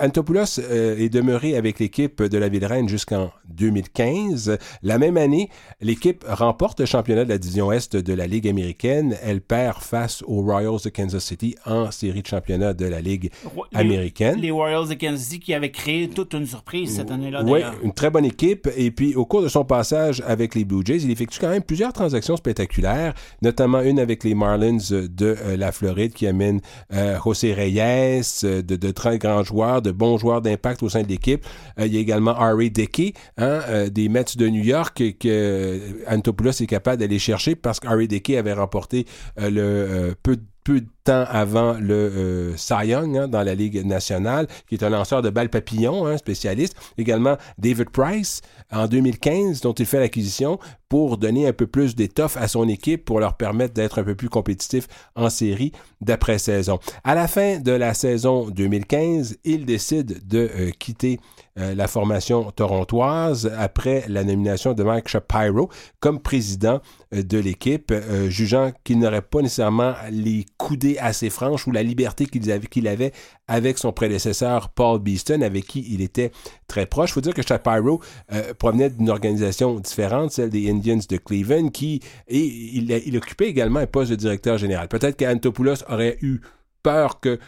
Antopoulos est demeuré avec l'équipe de la Ville-Reine jusqu'en 2015. La même année, l'équipe remporte le championnat de la division Est de la Ligue américaine. Elle perd face aux Royals de Kansas City en série de championnat de la Ligue américaine. Les Royals de Kansas City qui avaient créé toute une surprise cette année-là. Oui, une très bonne équipe. Et puis, au cours de son passage avec les Blue Jays, il effectue quand même plusieurs transactions spectaculaires, notamment une avec les Marlins de euh, la Floride qui amène euh, José Reyes, euh, de, très grands joueurs, de bons joueurs d'impact au sein de l'équipe. il y a également Harry Dickey, hein, des Mets de New York que Antopoulos est capable d'aller chercher parce qu'Harry Dickey avait remporté le peu de peu temps avant le euh, Cy Young hein, dans la Ligue nationale, qui est un lanceur de balles papillons, un spécialiste. Également David Price en 2015, dont il fait l'acquisition pour donner un peu plus d'étoffe à son équipe, pour leur permettre d'être un peu plus compétitifs en série d'après-saison. À la fin de la saison 2015, il décide de euh, quitter euh, la formation torontoise après la nomination de Mike Shapiro comme président euh, de l'équipe, jugeant qu'il n'aurait pas nécessairement les coudées assez franches ou la liberté qu'il avait, avec son prédécesseur Paul Beeston, avec qui il était très proche. Il faut dire que Shapiro provenait d'une organisation différente, celle des Indians de Cleveland, qui et il occupait également un poste de directeur général. Peut-être qu'Antopoulos aurait eu peur que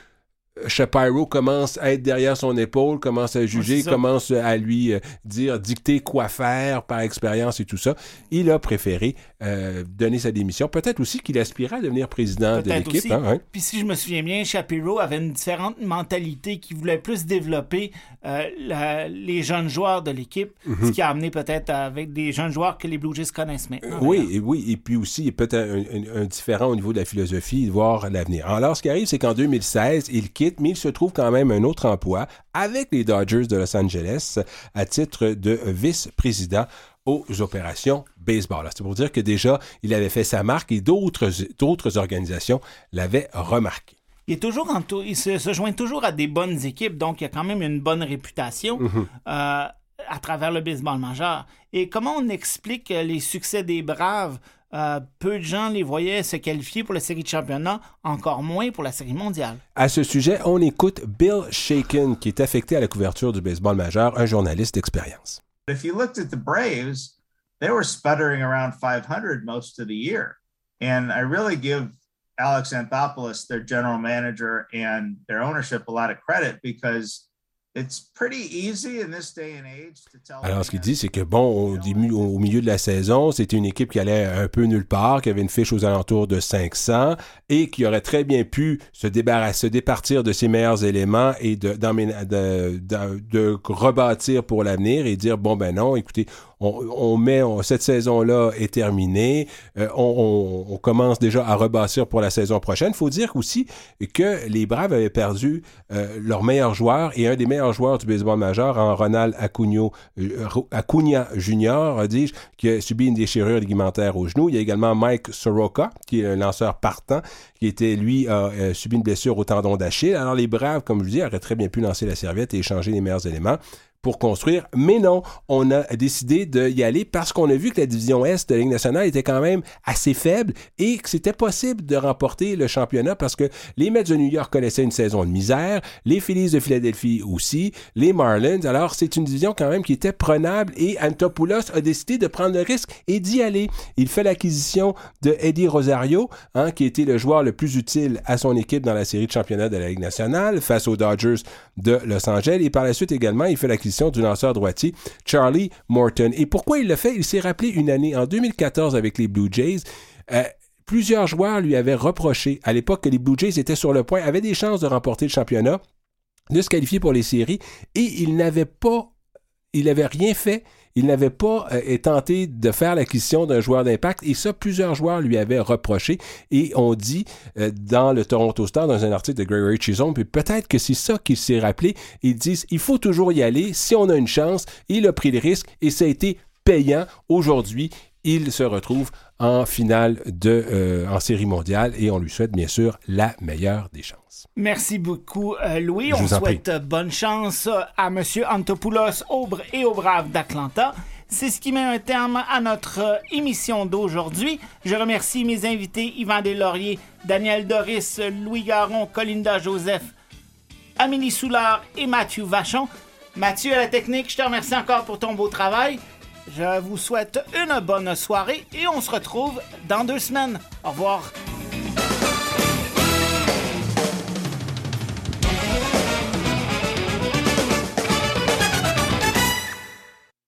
Shapiro commence à être derrière son épaule, commence à juger, commence à lui euh, dire, dicter quoi faire par expérience et tout ça. Il a préféré euh, donner sa démission. Peut-être aussi qu'il aspirait à devenir président de l'équipe. Hein, Puis si je me souviens bien, Shapiro avait une différente mentalité qui voulait plus développer euh, les jeunes joueurs de l'équipe, ce mhm. qui a amené peut-être avec des jeunes joueurs que les Blue Jays connaissent maintenant. oui, et, oui, et puis aussi peut-être un, un, différent au niveau de la philosophie, voir l'avenir. Alors, ce qui arrive, c'est qu'en 2016, il quitte mais il se trouve quand même un autre emploi avec les Dodgers de Los Angeles à titre de vice-président aux opérations baseball. C'est pour dire que déjà, il avait fait sa marque et d'autres organisations l'avaient remarqué. Il, est toujours il se, joint toujours à des bonnes équipes, donc il a quand même une bonne réputation. Mm-hmm. Euh, à travers le baseball majeur. Et comment on explique les succès des Braves euh, peu de gens les voyaient se qualifier pour la série de championnat, encore moins pour la série mondiale. À ce sujet, on écoute Bill Shaken, qui est affecté à la couverture du baseball majeur, un journaliste d'expérience. If you looked at the Braves, they were sputtering around 500 most of the year. And I really give Alex Anthopoulos, their general manager, and their ownership a lot of credit because Alors, ce qu'il dit, c'est que, bon, au, milieu de la saison, c'était une équipe qui allait un peu nulle part, qui avait une fiche aux alentours de 500 et qui aurait très bien pu se débarrasser, se départir de ses meilleurs éléments et de, de, de rebâtir pour l'avenir et dire, bon, ben non, écoutez, on, met cette saison-là est terminée, euh, on, commence déjà à rebâtir pour la saison prochaine. Il faut dire aussi que les Braves avaient perdu euh, leur meilleur joueur et un des meilleurs joueurs du baseball majeur en Ronald Acuna, euh, Acuna Jr., dis-je, qui a subi une déchirure ligamentaire au genou. Il y a également Mike Soroka, qui est un lanceur partant, qui était, lui, a subi une blessure au tendon d'Achille. Alors les Braves, comme je dis, auraient très bien pu lancer la serviette et échanger les meilleurs éléments pour construire. Mais non, on a décidé d'y aller parce qu'on a vu que la division Est de la Ligue nationale était quand même assez faible et que c'était possible de remporter le championnat parce que les Mets de New York connaissaient une saison de misère, les Phillies de Philadelphie aussi, les Marlins. Alors, c'est une division quand même qui était prenable et Antopoulos a décidé de prendre le risque et d'y aller. Il fait l'acquisition de Eddie Rosario, hein, qui était le joueur le plus utile à son équipe dans la série de championnat de la Ligue nationale face aux Dodgers de Los Angeles et par la suite également, il fait l'acquisition du lanceur droitier Charlie Morton. Et pourquoi il l'a fait? Il s'est rappelé une année en 2014 avec les Blue Jays. Euh, plusieurs joueurs lui avaient reproché à l'époque que les Blue Jays étaient sur le point, avaient des chances de remporter le championnat, de se qualifier pour les séries, et il n'avait pas, il n'avait rien fait il n'avait pas euh, tenté de faire l'acquisition d'un joueur d'impact et ça, plusieurs joueurs lui avaient reproché et on dit euh, dans le Toronto Star, dans un article de Gregory Chisholm, peut-être que c'est ça qu'il s'est rappelé, ils disent il faut toujours y aller, si on a une chance, il a pris le risque et ça a été payant. Aujourd'hui il se retrouve en finale de euh, en série mondiale et on lui souhaite bien sûr la meilleure des chances. Merci beaucoup euh, Louis. on souhaite bonne chance à M. Antopoulos Aubre et aux Braves d'Atlanta. C'est ce qui met un terme à notre euh, émission d'aujourd'hui. Je remercie mes invités Yvan Deslauriers, Daniel Doris, Louis Garon, Colinda Joseph, Amélie Soulard et Mathieu Vachon. Mathieu à la technique, je te remercie encore pour ton beau travail. Je vous souhaite une bonne soirée et on se retrouve dans deux semaines. Au revoir.